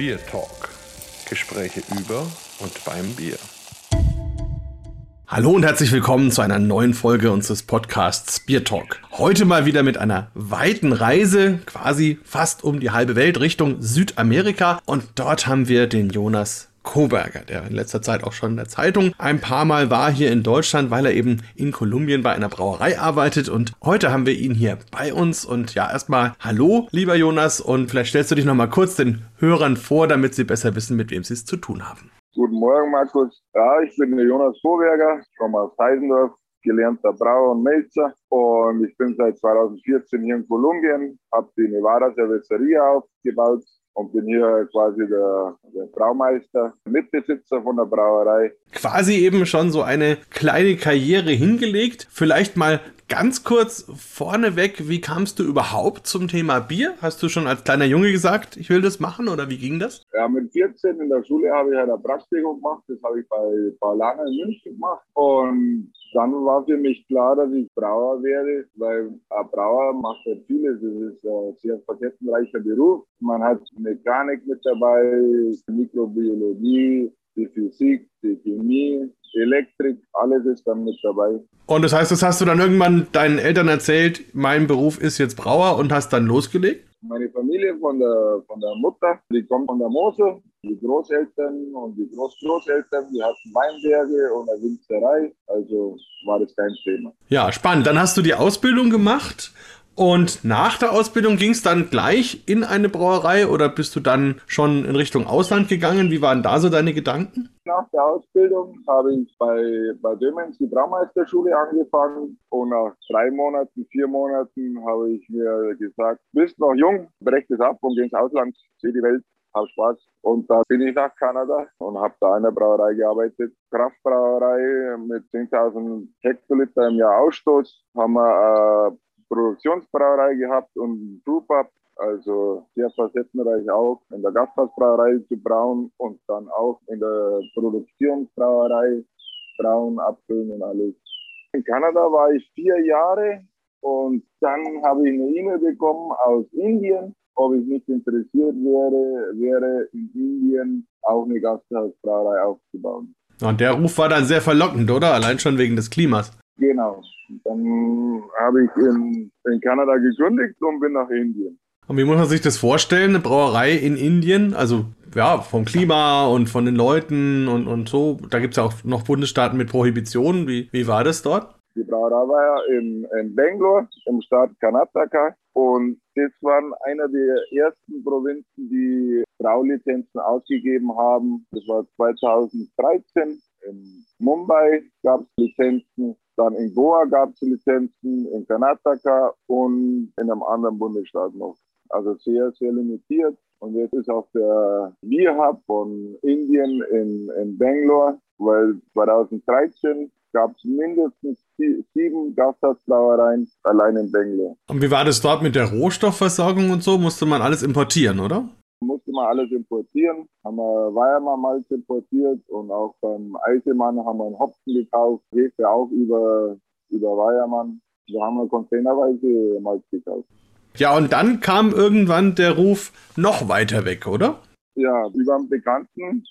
Beer Talk. Gespräche über und beim Bier. Hallo und herzlich willkommen zu einer neuen Folge unseres Podcasts Beer Talk. Heute mal wieder mit einer weiten Reise, quasi fast um die halbe Welt Richtung Südamerika. Und dort haben wir den Jonas Koberger, der in letzter Zeit auch schon in der Zeitung ein paar Mal war hier in Deutschland, weil er eben in Kolumbien bei einer Brauerei arbeitet. Und heute haben wir ihn hier bei uns. Und ja, erstmal Hallo, lieber Jonas. Und vielleicht stellst du dich nochmal kurz den Hörern vor, damit sie besser wissen, mit wem sie es zu tun haben. Guten Morgen, Markus. Ja, ich bin der Jonas Koberger, komme aus Heisendorf, gelernter Brauer und Melzer und ich bin seit 2014 hier in Kolumbien, habe die Nevada Cerveceria aufgebaut und bin hier quasi der, der Braumeister, Mitbesitzer von der Brauerei. Quasi eben schon so eine kleine Karriere hingelegt. Vielleicht mal ganz kurz vorneweg, wie kamst du überhaupt zum Thema Bier? Hast du schon als kleiner Junge gesagt, ich will das machen oder wie ging das? Ja, mit 14 in der Schule habe ich halt ein Praktikum gemacht. Das habe ich bei Paulana in München gemacht. Und dann war für mich klar, dass ich Brauer werde, weil ein Brauer macht ja vieles. Das ist ein sehr facettenreicher Beruf. Man hat Mechanik mit dabei, Mikrobiologie, die Physik, die Chemie, Elektrik, alles ist dann mit dabei. Und das heißt, das hast du dann irgendwann deinen Eltern erzählt, mein Beruf ist jetzt Brauer und hast dann losgelegt? Meine Familie von der, von der Mutter, die kommt von der Mosel. Die Großeltern und die Großgroßeltern, die hatten Weinberge und eine Winzerei. Also war das kein Thema. Ja, spannend. Dann hast du die Ausbildung gemacht und nach der Ausbildung ging es dann gleich in eine Brauerei oder bist du dann schon in Richtung Ausland gegangen? Wie waren da so deine Gedanken? Nach der Ausbildung habe ich bei, bei Dömens die Braumeisterschule angefangen und nach drei Monaten, vier Monaten habe ich mir gesagt, bist noch jung, brech das ab und geh ins Ausland, sieh die Welt, hab Spaß. Und da bin ich nach Kanada und habe da in der Brauerei gearbeitet. Kraftbrauerei mit 10.000 Hektoliter im Jahr Ausstoß. Haben wir äh, Produktionsbrauerei gehabt und Brewpub, also sehr facettenreich auch in der Gasthausbrauerei zu brauen und dann auch in der Produktionsbrauerei brauen, abfüllen und alles. In Kanada war ich vier Jahre und dann habe ich eine E-Mail bekommen aus Indien, ob ich nicht interessiert wäre, wäre in Indien auch eine Gasthausbrauerei aufzubauen. Und der Ruf war dann sehr verlockend, oder? Allein schon wegen des Klimas. Genau. Dann habe ich in, in Kanada gekündigt und bin nach Indien. Und wie muss man sich das vorstellen, eine Brauerei in Indien? Also ja, vom Klima und von den Leuten und, und so. Da gibt es ja auch noch Bundesstaaten mit Prohibitionen. Wie, wie war das dort? Die Brauerei war ja in, in Bangalore, im Staat Karnataka. Und das waren einer der ersten Provinzen, die Braulizenzen ausgegeben haben. Das war 2013. In Mumbai gab es Lizenzen. Dann in Goa gab es Lizenzen, in Karnataka und in einem anderen Bundesstaat noch. Also sehr, sehr limitiert. Und jetzt ist auch der Beer Hub von Indien in, in Bangalore, weil 2013 gab es mindestens sieben Gasthausbrauereien allein in Bangalore. Und wie war das dort mit der Rohstoffversorgung und so? Musste man alles importieren, oder? musste man alles importieren. Haben wir Weiermann-Malz importiert und auch beim Eisemann haben wir einen Hopfen gekauft, Hefe auch über, über Weiermann. Da haben wir containerweise Malz gekauft. Ja, und dann kam irgendwann der Ruf noch weiter weg, oder? Ja, über einen Bekannten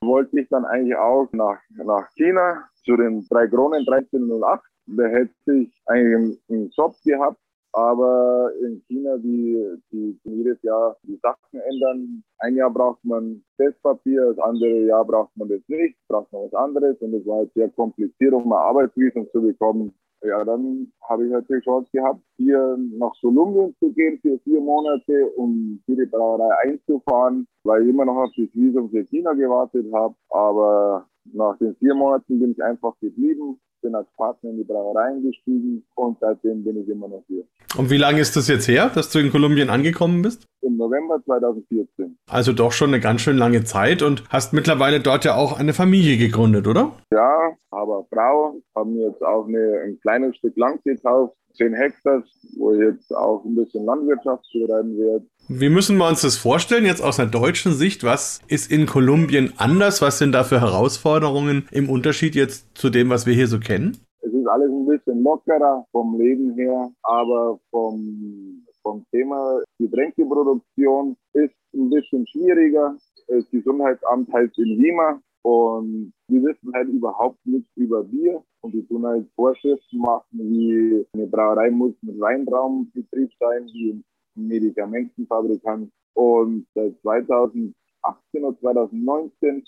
wollte ich dann eigentlich auch nach, nach China zu den drei Kronen 1308. Da hätte ich eigentlich einen Job gehabt aber in China, die, die jedes Jahr die Sachen ändern. Ein Jahr braucht man Testpapier, das andere Jahr braucht man das nicht, braucht man was anderes. Und es war halt sehr kompliziert, um eine Arbeitsvisum zu bekommen. Ja, dann habe ich die Chance gehabt, hier nach Kolumbien zu gehen für vier Monate, um hier die Brauerei einzufahren, weil ich immer noch auf das Visum für China gewartet habe. Aber nach den vier Monaten bin ich einfach geblieben, bin als Partner in die Brauerei eingestiegen und seitdem bin ich immer noch hier. Und wie lange ist das jetzt her, dass du in Kolumbien angekommen bist? Im November 2014. Also doch schon eine ganz schön lange Zeit und hast mittlerweile dort ja auch eine Familie gegründet, oder? Ja, aber Frau, haben jetzt auch eine, ein kleines Stück Land gekauft, 10 Hektar, wo ich jetzt auch ein bisschen Landwirtschaft betreiben werde. Wie müssen wir uns das vorstellen, jetzt aus einer deutschen Sicht? Was ist in Kolumbien anders? Was sind da für Herausforderungen im Unterschied jetzt zu dem, was wir hier so kennen? Es ist alles ein bisschen lockerer vom Leben her, aber vom, vom Thema Getränkeproduktion ist ein bisschen schwieriger. das Gesundheitsamt halt in Lima und wir wissen halt überhaupt nichts über Bier und die tun halt Vorschriften machen, wie eine Brauerei muss mit Weinraumbetrieb sein, wie Medikamentenfabrikant. Und seit 2018 oder 2019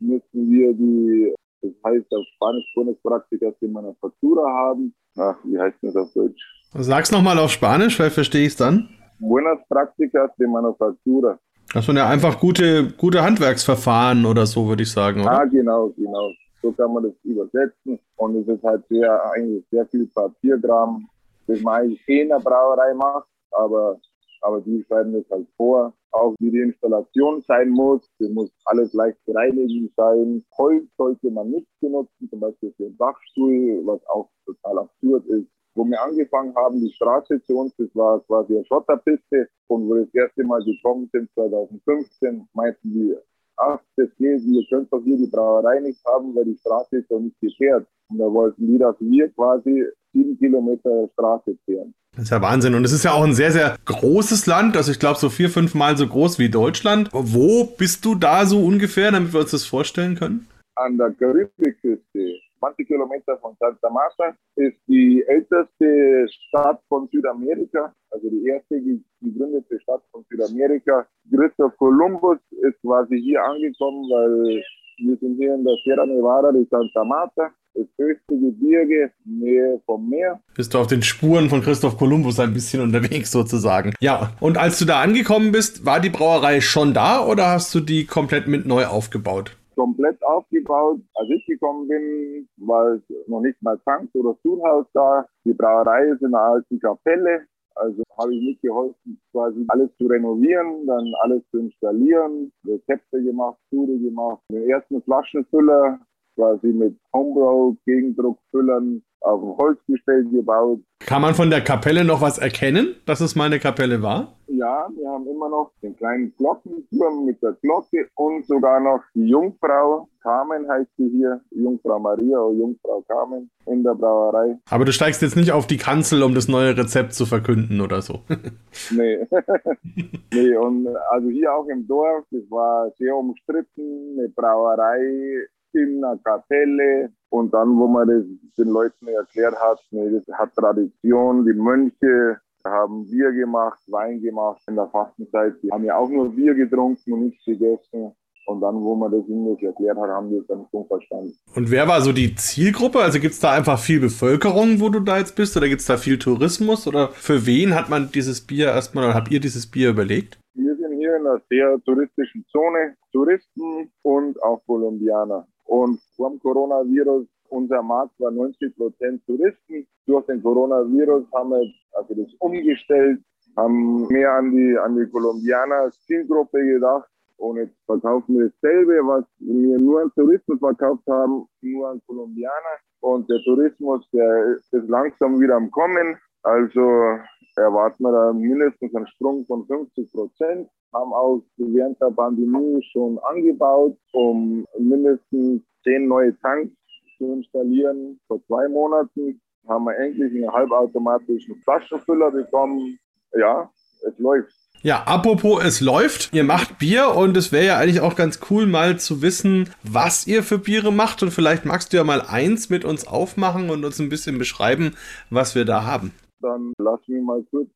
müssen wir die, das heißt auf Spanisch Bundespraktikas die Manufaktura haben. Ach, wie heißt das auf Deutsch? Sag's nochmal auf Spanisch, weil verstehe ich es dann. Buenas Prácticas de Manufactura. Das sind ja einfach gute, gute Handwerksverfahren oder so, würde ich sagen, oder? Ah, genau, genau. So kann man das übersetzen. Und es ist halt sehr, eigentlich sehr viel Papierkram, das man eigentlich eh in der Brauerei macht, aber, aber die schreiben das halt vor. Auch wie die Installation sein muss. Das muss alles leicht reinigen sein. Holz sollte man nicht benutzen, zum Beispiel für den Dachstuhl, was auch total absurd ist wo wir angefangen haben, die Straße zu uns, das war quasi eine Schotterpiste. Und wo wir das erste Mal gekommen sind, 2015, meinten die, ach, das geht, ihr könnt doch hier die Brauerei nicht haben, weil die Straße ist doch nicht gekehrt. Und da wollten die, dass wir quasi sieben Kilometer Straße kehren. Das ist ja Wahnsinn. Und es ist ja auch ein sehr, sehr großes Land. Also ich glaube so vier, fünf Mal so groß wie Deutschland. Wo bist du da so ungefähr, damit wir uns das vorstellen können? An der Karibikküste. 20 Kilometer von Santa Marta, ist die älteste Stadt von Südamerika, also die erste gegründete Stadt von Südamerika. Christoph Columbus ist quasi hier angekommen, weil wir sind hier in der Sierra Nevada de Santa Marta, das höchste Gebirge, Nähe vom Meer. Bist du auf den Spuren von Christoph Kolumbus ein bisschen unterwegs sozusagen. Ja, und als du da angekommen bist, war die Brauerei schon da oder hast du die komplett mit neu aufgebaut? komplett aufgebaut. Als ich gekommen bin, war es noch nicht mal Tank oder Stuhlhaus da. Die Brauerei ist in einer alten Kapelle. Also habe ich mitgeholfen, quasi alles zu renovieren, dann alles zu installieren, Rezepte gemacht, Sude gemacht, den ersten Flaschenfüller quasi mit Homebrew, Gegendruckfüllern auf dem Holzgestell gebaut. Kann man von der Kapelle noch was erkennen, dass es mal eine Kapelle war? Ja, wir haben immer noch den kleinen Glockenturm mit der Glocke und sogar noch die Jungfrau, Carmen heißt sie hier, Jungfrau Maria oder Jungfrau Carmen in der Brauerei. Aber du steigst jetzt nicht auf die Kanzel, um das neue Rezept zu verkünden oder so. nee. nee, und also hier auch im Dorf, das war sehr umstritten, eine Brauerei in einer Kapelle und dann, wo man das den Leuten erklärt hat, nee, das hat Tradition, die Mönche haben Bier gemacht, Wein gemacht in der Fastenzeit. Die haben ja auch nur Bier getrunken und nichts gegessen. Und dann, wo man das ihnen erklärt hat, haben die es dann schon verstanden. Und wer war so die Zielgruppe? Also gibt es da einfach viel Bevölkerung, wo du da jetzt bist? Oder gibt es da viel Tourismus? Oder für wen hat man dieses Bier erstmal, oder habt ihr dieses Bier überlegt? Wir sind hier in einer sehr touristischen Zone. Touristen und auch Kolumbianer. Und vor dem Coronavirus, unser Markt war 90 Prozent Touristen. Durch den Coronavirus haben wir also das umgestellt, haben mehr an die, an die Kolumbianer Zielgruppe gedacht. Und jetzt verkaufen wir dasselbe, was wir nur an Touristen verkauft haben, nur an Kolumbianer. Und der Tourismus, der ist langsam wieder am Kommen. Also erwarten wir da mindestens einen Sprung von 50 Prozent. Haben auch während der Pandemie schon angebaut, um mindestens zehn neue Tanks zu installieren. Vor zwei Monaten haben wir endlich einen halbautomatischen Flaschenfüller bekommen. Ja, es läuft. Ja, apropos, es läuft. Ihr macht Bier und es wäre ja eigentlich auch ganz cool, mal zu wissen, was ihr für Biere macht. Und vielleicht magst du ja mal eins mit uns aufmachen und uns ein bisschen beschreiben, was wir da haben. Dann lass mich mal kurz.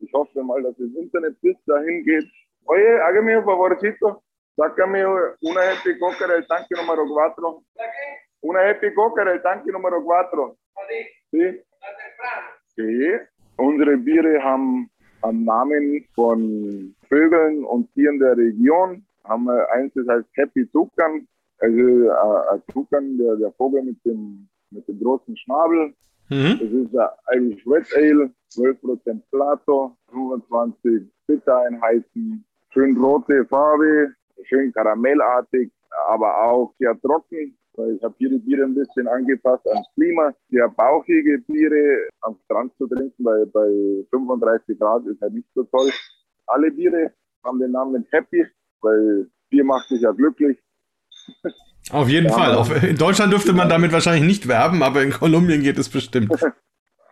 Ich hoffe mal, dass das Internet bis dahin geht. Oye, hágame un favorcito. Sácame una Happy Coca del tanque número 4. Una Happy Coca del tanque número 4. Sí. Sí. Unsere Biere haben am Namen von Vögeln und Tieren der Region. Haben wir eins, das heißt Happy Tukan. Also äh, Tukan, der, der Vogel mit dem, mit dem großen Schnabel. Mhm. Das ist ein Irish Red Ale, 12% Plato, 25 Bittereinheiten, schön rote Farbe, schön karamellartig, aber auch sehr trocken. Ich habe hier die Biere ein bisschen angepasst ans Klima. Sehr bauchige Biere am Strand zu trinken, weil bei 35 Grad ist halt nicht so toll. Alle Biere haben den Namen Happy, weil Bier macht sich ja glücklich. Auf jeden ja, Fall. Auf, in Deutschland dürfte man damit wahrscheinlich nicht werben, aber in Kolumbien geht es bestimmt.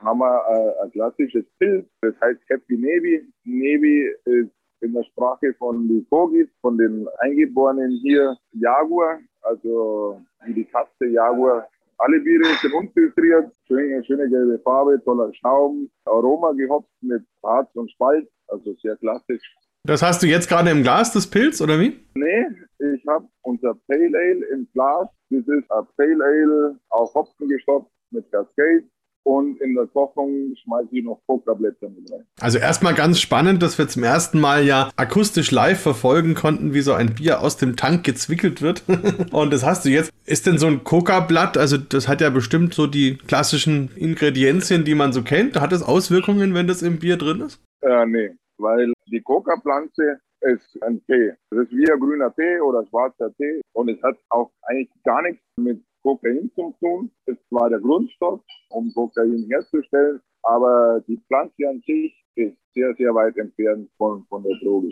haben wir äh, ein klassisches Pilz, das heißt Happy Navy. Navy ist in der Sprache von den Kogis, von den Eingeborenen hier Jaguar, also wie die Katze Jaguar. Alle Biere sind unfiltriert, schöne, schöne gelbe Farbe, toller Schaum, Aroma gehopft mit Harz und Spalt, also sehr klassisch. Das hast du jetzt gerade im Glas, das Pilz, oder wie? Nee, ich habe unser Pale Ale im Glas. Das ist ein Pale Ale auf Hopfen gestopft mit Cascade und in der Kochung schmeiße ich noch Kokablätter mit rein. Also erstmal ganz spannend, dass wir zum ersten Mal ja akustisch live verfolgen konnten, wie so ein Bier aus dem Tank gezwickelt wird. und das hast du jetzt. Ist denn so ein Coca-Blatt, also das hat ja bestimmt so die klassischen Ingredienzien, die man so kennt. Hat das Auswirkungen, wenn das im Bier drin ist? Äh, nee, weil die Coca-Pflanze ist ein Tee. Das ist wie ein grüner Tee oder schwarzer Tee und es hat auch eigentlich gar nichts mit Kokain zu tun. Das war der Grundstoff, um Kokain herzustellen, aber die Pflanze an sich ist sehr, sehr weit entfernt von, von der Droge.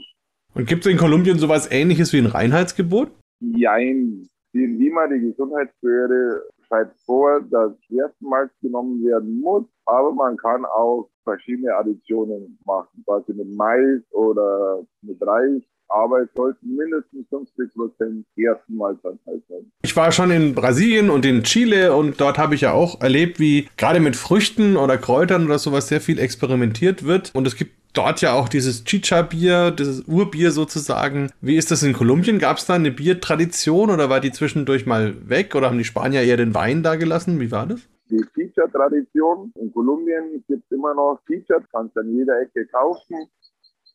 Und gibt es in Kolumbien sowas ähnliches wie ein Reinheitsgebot? Nein. Die Lima, die Gesundheitsbehörde, schreibt vor, dass Schwerstmalz genommen werden muss, aber man kann auch verschiedene Additionen machen, quasi mit Mais oder mit Reis aber es sollten mindestens 50 Prozent Gerstenmalzanteil sein. Ich war schon in Brasilien und in Chile und dort habe ich ja auch erlebt, wie gerade mit Früchten oder Kräutern oder sowas sehr viel experimentiert wird. Und es gibt dort ja auch dieses Chicha-Bier, dieses Urbier sozusagen. Wie ist das in Kolumbien? Gab es da eine Biertradition oder war die zwischendurch mal weg oder haben die Spanier eher den Wein da gelassen? Wie war das? Die Chicha-Tradition in Kolumbien gibt es immer noch Chicha, kannst du an jeder Ecke kaufen.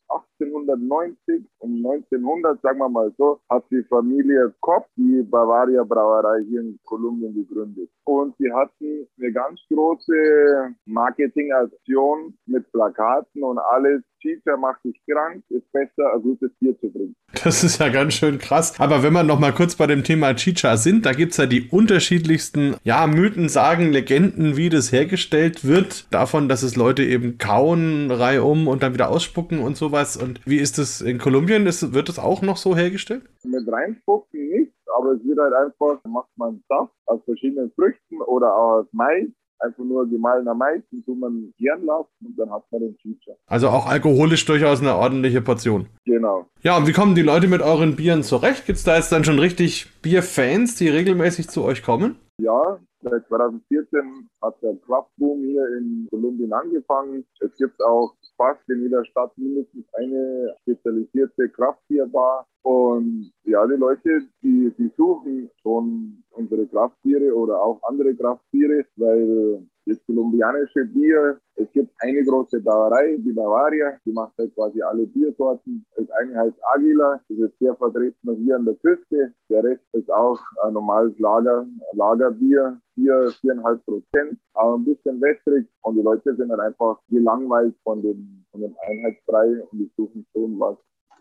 1890 um 1900, sagen wir mal so, hat die Familie Kopp die Bavaria Brauerei hier in Kolumbien gegründet. Und sie hatten eine ganz große Marketingaktion mit Plakaten und alles. Chicha macht dich krank, ist besser, ein gutes Bier zu trinken. Das ist ja ganz schön krass. Aber wenn wir noch mal kurz bei dem Thema Chicha sind, da gibt es ja die unterschiedlichsten, ja, Mythen, Sagen, Legenden, wie das hergestellt wird. Davon, dass es Leute eben kauen, reihum und dann wieder ausspucken und sowas. Und wie ist das in Kolumbien? Ist, wird das auch noch so hergestellt? Mit reinspucken nicht, aber es wird halt einfach, macht man Saft aus verschiedenen Früchten oder aus Mais einfach nur gemahlener Mais, tut man gern lassen und dann hat man den Chicha. Also auch alkoholisch durchaus eine ordentliche Portion. Genau. Ja, und wie kommen die Leute mit euren Bieren zurecht? Gibt es da jetzt dann schon richtig Bierfans, die regelmäßig zu euch kommen? Ja, seit 2014 hat der Craftboom hier in Kolumbien angefangen. Es gibt auch fast in jeder Stadt mindestens eine spezialisierte Kraftbierbar. Und ja, die Leute, die, die suchen schon unsere Kraftbiere oder auch andere Kraftbiere, weil das kolumbianische Bier, es gibt eine große Brauerei, die Bavaria, die macht halt quasi alle Biersorten. Das eine heißt Aguila, das ist sehr vertreten hier an der Küste. Der Rest ist auch ein normales Lager, Lagerbier, 4, 4,5 Prozent, aber ein bisschen wässrig. Und die Leute sind halt einfach gelangweilt von dem, von dem Einheitsbrei und die suchen schon was,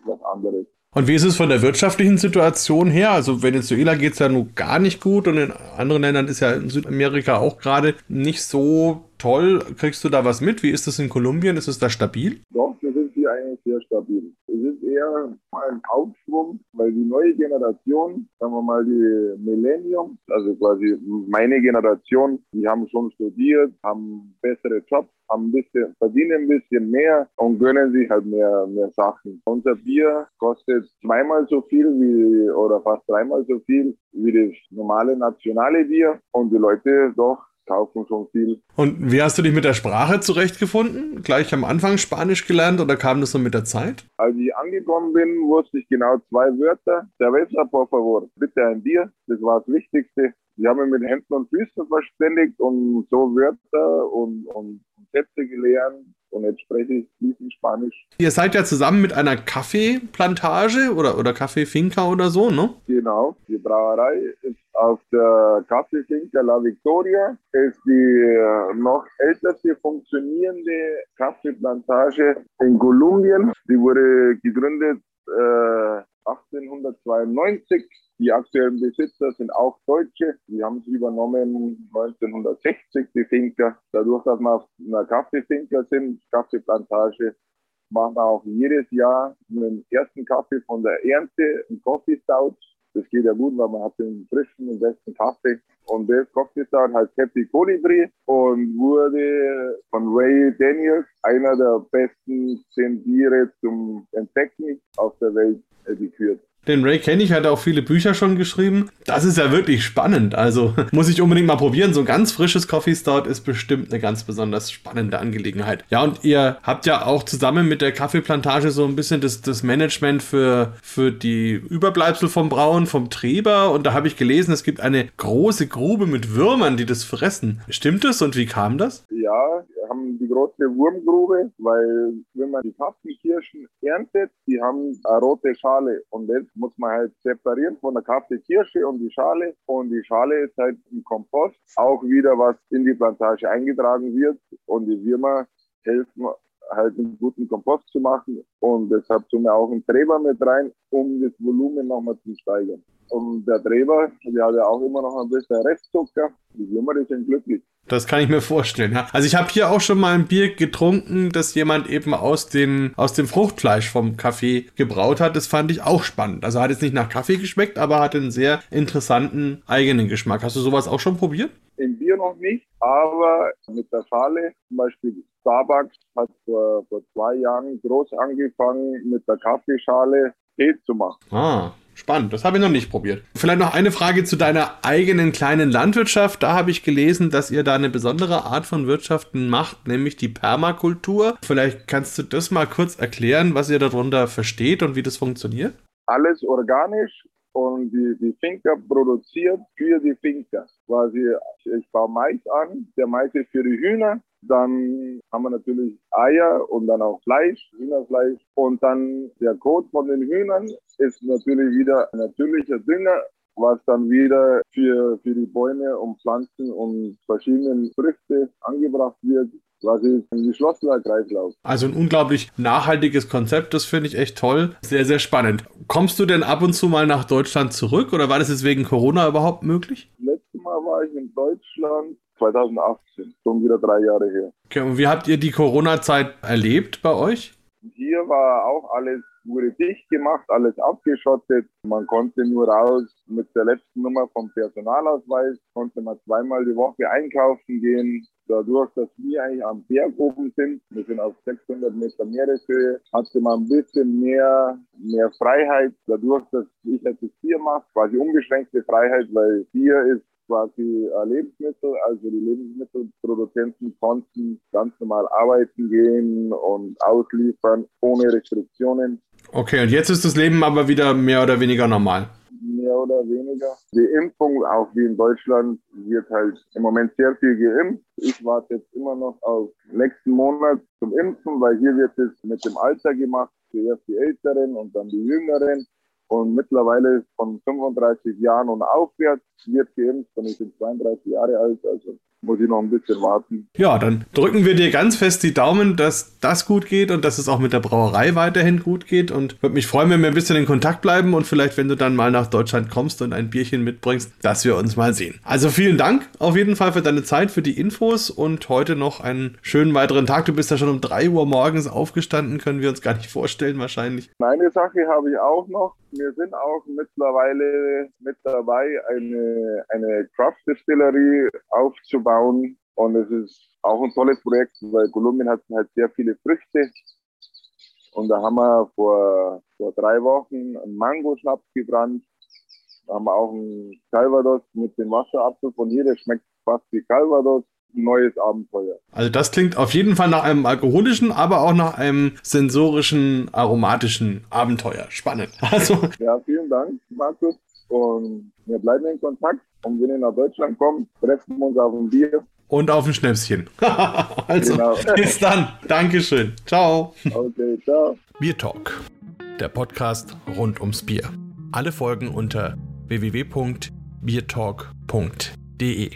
was anderes. Und wie ist es von der wirtschaftlichen Situation her? Also Venezuela geht es ja nun gar nicht gut und in anderen Ländern ist ja in Südamerika auch gerade nicht so toll. Kriegst du da was mit? Wie ist das in Kolumbien? Ist es da stabil? Doch, hier eigentlich sehr stabil. Es ist eher ein Aufschwung, weil die neue Generation, sagen wir mal die Millennium, also quasi meine Generation, die haben schon studiert, haben bessere Jobs, haben ein bisschen, verdienen ein bisschen mehr und gönnen sich halt mehr, mehr Sachen. Unser Bier kostet zweimal so viel wie, oder fast dreimal so viel wie das normale nationale Bier und die Leute doch kaufen schon viel. Und wie hast du dich mit der Sprache zurechtgefunden? Gleich am Anfang Spanisch gelernt oder kam das so mit der Zeit? Als ich angekommen bin, wusste ich genau zwei Wörter. Cerveza, por favor. Bitte ein Bier. Das war das Wichtigste. Sie haben mich mit Händen und Füßen verständigt und so Wörter und, und Sätze gelernt und jetzt spreche ich fließend Spanisch. Ihr seid ja zusammen mit einer Kaffeeplantage oder, oder Kaffeefinca oder so, ne? Genau. Die Brauerei ist auf der Kaffeefinca La Victoria. Ist die äh, noch älteste funktionierende Kaffeeplantage in Kolumbien. Die wurde gegründet äh, 1892 die aktuellen Besitzer sind auch Deutsche. Die haben sie übernommen 1960, die Finker. Dadurch, dass wir auf einer Kaffeefinker sind, Kaffeeplantage, machen wir auch jedes Jahr den ersten Kaffee von der Ernte, einen Coffee Stout. Das geht ja gut, weil man hat den frischen und besten Kaffee. Und das Coffee Star heißt Happy Colibri und wurde von Ray Daniels, einer der besten zehn zum Entdecken auf der Welt, gekürt. Den Ray kenne ich, hat auch viele Bücher schon geschrieben. Das ist ja wirklich spannend. Also muss ich unbedingt mal probieren. So ein ganz frisches Coffee Stout ist bestimmt eine ganz besonders spannende Angelegenheit. Ja, und ihr habt ja auch zusammen mit der Kaffeeplantage so ein bisschen das, das Management für, für die Überbleibsel vom Brauen, vom Treber. Und da habe ich gelesen, es gibt eine große Grube mit Würmern, die das fressen. Stimmt das und wie kam das? Ja, wir haben die große Wurmgrube, weil wenn man die Kaffeekirschen erntet, die haben eine rote Schale und das muss man halt separieren von der Kaffeekirsche und die Schale. Und die Schale ist halt im Kompost auch wieder, was in die Plantage eingetragen wird. Und die Würmer helfen halt einen guten Kompost zu machen. Und deshalb tun wir auch einen Treber mit rein, um das Volumen nochmal zu steigern. Und der Treber, der hat ja auch immer noch ein bisschen Restzucker. Die Würmer sind glücklich. Das kann ich mir vorstellen. Ja. Also ich habe hier auch schon mal ein Bier getrunken, das jemand eben aus, den, aus dem Fruchtfleisch vom Kaffee gebraut hat. Das fand ich auch spannend. Also hat jetzt nicht nach Kaffee geschmeckt, aber hat einen sehr interessanten eigenen Geschmack. Hast du sowas auch schon probiert? Im Bier noch nicht, aber mit der Schale, zum Beispiel Starbucks hat vor, vor zwei Jahren groß angefangen, mit der Kaffeeschale Tee zu machen. Ah. Spannend, das habe ich noch nicht probiert. Vielleicht noch eine Frage zu deiner eigenen kleinen Landwirtschaft. Da habe ich gelesen, dass ihr da eine besondere Art von Wirtschaften macht, nämlich die Permakultur. Vielleicht kannst du das mal kurz erklären, was ihr darunter versteht und wie das funktioniert? Alles organisch und die, die Finca produziert für die Finca. Quasi, ich baue Mais an, der Mais ist für die Hühner, dann haben wir natürlich Eier und dann auch Fleisch, Hühnerfleisch. Und dann der Kot von den Hühnern ist natürlich wieder natürlicher Dünger, was dann wieder für, für die Bäume und Pflanzen und verschiedene Früchte angebracht wird quasi ein geschlossener Kreislauf. Also ein unglaublich nachhaltiges Konzept, das finde ich echt toll. Sehr, sehr spannend. Kommst du denn ab und zu mal nach Deutschland zurück oder war das jetzt wegen Corona überhaupt möglich? Letztes Mal war ich in Deutschland 2018, schon wieder drei Jahre her. Okay, und wie habt ihr die Corona-Zeit erlebt bei euch? Hier war auch alles wurde dicht gemacht, alles abgeschottet. Man konnte nur raus mit der letzten Nummer vom Personalausweis, konnte man zweimal die Woche einkaufen gehen. Dadurch, dass wir eigentlich am Berg oben sind, wir sind auf 600 Meter Meereshöhe, hatte man ein bisschen mehr, mehr Freiheit. Dadurch, dass ich jetzt Bier mache, quasi unbeschränkte Freiheit, weil Bier ist quasi Lebensmittel. Also die Lebensmittelproduzenten konnten ganz normal arbeiten gehen und ausliefern ohne Restriktionen. Okay, und jetzt ist das Leben aber wieder mehr oder weniger normal. Mehr oder weniger. Die Impfung, auch wie in Deutschland, wird halt im Moment sehr viel geimpft. Ich warte jetzt immer noch auf nächsten Monat zum Impfen, weil hier wird es mit dem Alter gemacht. Zuerst die Älteren und dann die Jüngeren. Und mittlerweile von 35 Jahren und aufwärts wird geimpft und ich bin 32 Jahre alt. Also muss ich noch ein bisschen warten. Ja, dann drücken wir dir ganz fest die Daumen, dass das gut geht und dass es auch mit der Brauerei weiterhin gut geht. Und würde mich freuen, wenn wir ein bisschen in Kontakt bleiben und vielleicht, wenn du dann mal nach Deutschland kommst und ein Bierchen mitbringst, dass wir uns mal sehen. Also vielen Dank auf jeden Fall für deine Zeit, für die Infos und heute noch einen schönen weiteren Tag. Du bist ja schon um 3 Uhr morgens aufgestanden, können wir uns gar nicht vorstellen wahrscheinlich. Eine Sache habe ich auch noch. Wir sind auch mittlerweile mit dabei, eine, eine Craft Distillery aufzubauen. Und es ist auch ein tolles Projekt, weil Kolumbien hat halt sehr viele Früchte. Und da haben wir vor, vor drei Wochen einen Mango-Schnaps gebrannt. Da haben wir auch einen Calvados mit dem Wasserapfel von hier. Der schmeckt fast wie Calvados neues Abenteuer. Also das klingt auf jeden Fall nach einem alkoholischen, aber auch nach einem sensorischen, aromatischen Abenteuer. Spannend. Also. Ja, vielen Dank, Markus. Und wir bleiben in Kontakt. Und wenn ihr nach Deutschland kommt, treffen wir uns auf ein Bier. Und auf ein Schnäpschen. also, genau. bis dann. Dankeschön. Ciao. Okay, ciao. Bier Talk, der Podcast rund ums Bier. Alle Folgen unter www.biertalk.de.